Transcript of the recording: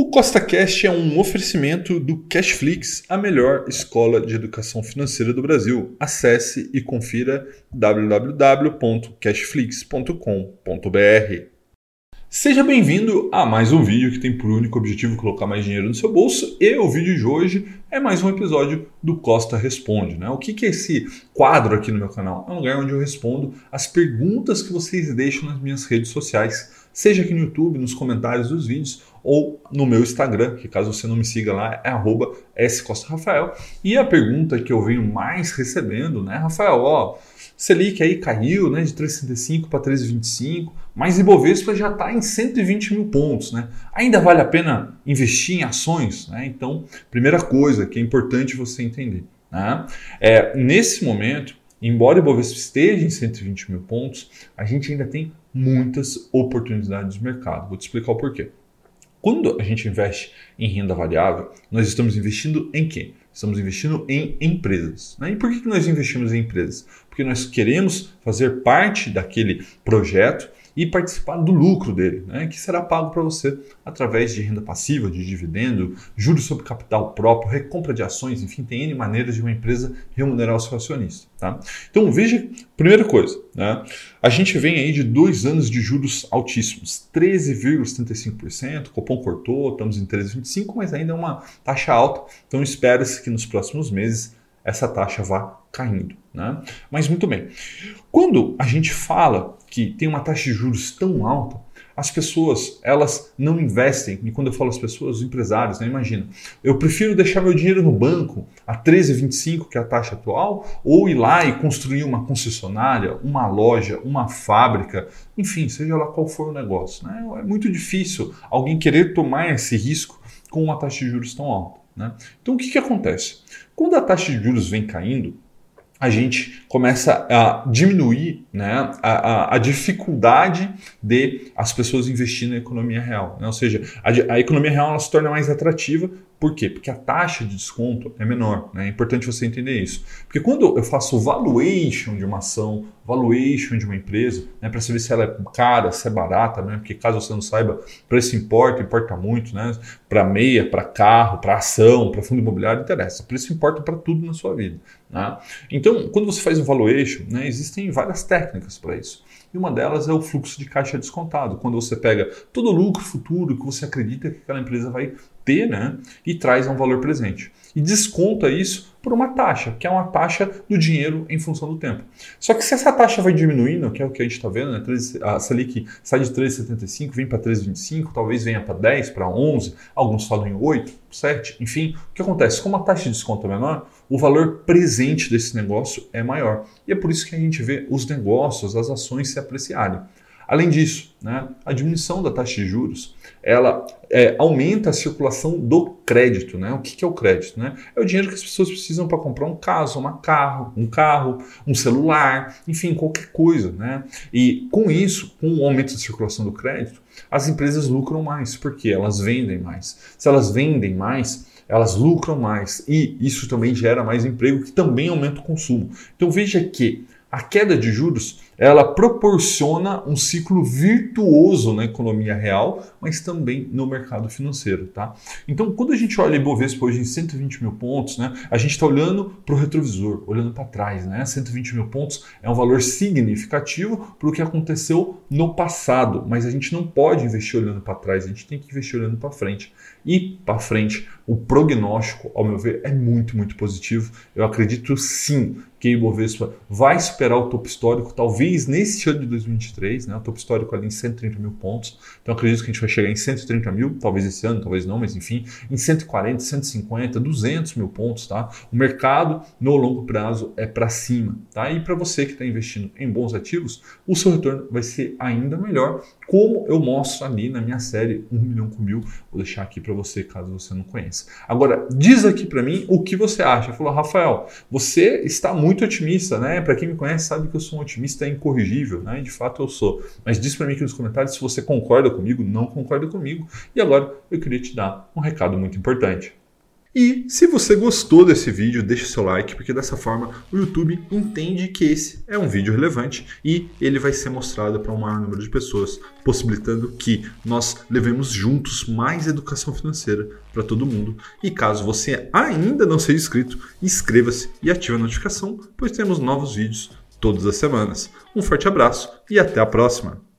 O CostaCast é um oferecimento do Cashflix, a melhor escola de educação financeira do Brasil. Acesse e confira www.cashflix.com.br. Seja bem-vindo a mais um vídeo que tem por único objetivo colocar mais dinheiro no seu bolso. E o vídeo de hoje é mais um episódio do Costa Responde. Né? O que, que é esse quadro aqui no meu canal? É um lugar onde eu respondo as perguntas que vocês deixam nas minhas redes sociais seja aqui no YouTube, nos comentários dos vídeos ou no meu Instagram, que caso você não me siga lá, é arroba. E a pergunta que eu venho mais recebendo, né, Rafael, ó, Selic aí caiu né, de 3,65 para 3,25, mas Ibovespa já está em 120 mil pontos. Né? Ainda vale a pena investir em ações? Né? Então, primeira coisa que é importante você entender. Né? É, nesse momento, embora o Ibovespa esteja em 120 mil pontos, a gente ainda tem muitas oportunidades de mercado. Vou te explicar o porquê. Quando a gente investe em renda variável, nós estamos investindo em quê? Estamos investindo em empresas. Né? E por que nós investimos em empresas? Porque nós queremos fazer parte daquele projeto e participar do lucro dele, né, que será pago para você através de renda passiva, de dividendo, juros sobre capital próprio, recompra de ações, enfim, tem N maneiras de uma empresa remunerar o seu acionista. Tá? Então veja, primeira coisa, né, a gente vem aí de dois anos de juros altíssimos, 13,75%, Copom cortou, estamos em 13,25%, mas ainda é uma taxa alta, então espera-se que nos próximos meses essa taxa vá caindo. Né? Mas muito bem, quando a gente fala que tem uma taxa de juros tão alta, as pessoas elas não investem. E quando eu falo as pessoas, os empresários, né? imagina, eu prefiro deixar meu dinheiro no banco a 13,25, que é a taxa atual, ou ir lá e construir uma concessionária, uma loja, uma fábrica, enfim, seja lá qual for o negócio. Né? É muito difícil alguém querer tomar esse risco com uma taxa de juros tão alta. Né? Então o que, que acontece? Quando a taxa de juros vem caindo, a gente começa a diminuir né, a, a, a, dificuldade de as pessoas investirem na economia real. Né? Ou seja, a, a economia real se torna mais atrativa por quê? Porque a taxa de desconto é menor. Né? É importante você entender isso. Porque quando eu faço valuation de uma ação, valuation de uma empresa, né, para saber se ela é cara, se é barata, né? porque caso você não saiba, preço importa, importa muito. Né? Para meia, para carro, para ação, para fundo imobiliário, interessa. Preço importa para tudo na sua vida. Né? Então, quando você faz um valuation, né, existem várias técnicas para isso. E uma delas é o fluxo de caixa descontado, quando você pega todo o lucro futuro que você acredita que aquela empresa vai ter né, e traz um valor presente. E desconta isso por uma taxa, que é uma taxa do dinheiro em função do tempo. Só que se essa taxa vai diminuindo, que é o que a gente está vendo, né, a Selic sai de 3,75, vem para 3,25, talvez venha para 10, para 11, alguns falam em 8, 7, enfim. O que acontece? Como a taxa de desconto é menor, o valor presente desse negócio é maior. E é por isso que a gente vê os negócios, as ações se apreciarem. Além disso, né, a diminuição da taxa de juros ela é, aumenta a circulação do crédito. Né? O que, que é o crédito? Né? É o dinheiro que as pessoas precisam para comprar um caso, uma carro, um carro, um celular, enfim, qualquer coisa. Né? E com isso, com o aumento da circulação do crédito, as empresas lucram mais, porque elas vendem mais. Se elas vendem mais, elas lucram mais e isso também gera mais emprego, que também aumenta o consumo. Então veja que a queda de juros ela proporciona um ciclo virtuoso na economia real, mas também no mercado financeiro, tá? Então, quando a gente olha Ibovespa hoje em 120 mil pontos, né, a gente está olhando para o retrovisor, olhando para trás, né? 120 mil pontos é um valor significativo para o que aconteceu no passado, mas a gente não pode investir olhando para trás, a gente tem que investir olhando para frente. E para frente, o prognóstico, ao meu ver, é muito, muito positivo. Eu acredito sim que o Ibovespa vai superar o topo histórico, talvez nesse ano de 2023, né? o topo histórico ali em 130 mil pontos. Então acredito que a gente vai chegar em 130 mil, talvez esse ano, talvez não, mas enfim, em 140, 150, 200 mil pontos. Tá? O mercado no longo prazo é para cima. Tá? E para você que está investindo em bons ativos, o seu retorno vai ser ainda melhor, como eu mostro ali na minha série 1 milhão com mil. Vou deixar aqui para você caso você não conheça. Agora, diz aqui para mim o que você acha. Falou, Rafael, você está muito otimista, né? Para quem me conhece sabe que eu sou um otimista incorrigível, né? De fato eu sou. Mas diz para mim aqui nos comentários se você concorda comigo, não concorda comigo. E agora eu queria te dar um recado muito importante. E se você gostou desse vídeo, deixe seu like, porque dessa forma o YouTube entende que esse é um vídeo relevante e ele vai ser mostrado para um maior número de pessoas, possibilitando que nós levemos juntos mais educação financeira para todo mundo. E caso você ainda não seja inscrito, inscreva-se e ative a notificação, pois temos novos vídeos todas as semanas. Um forte abraço e até a próxima!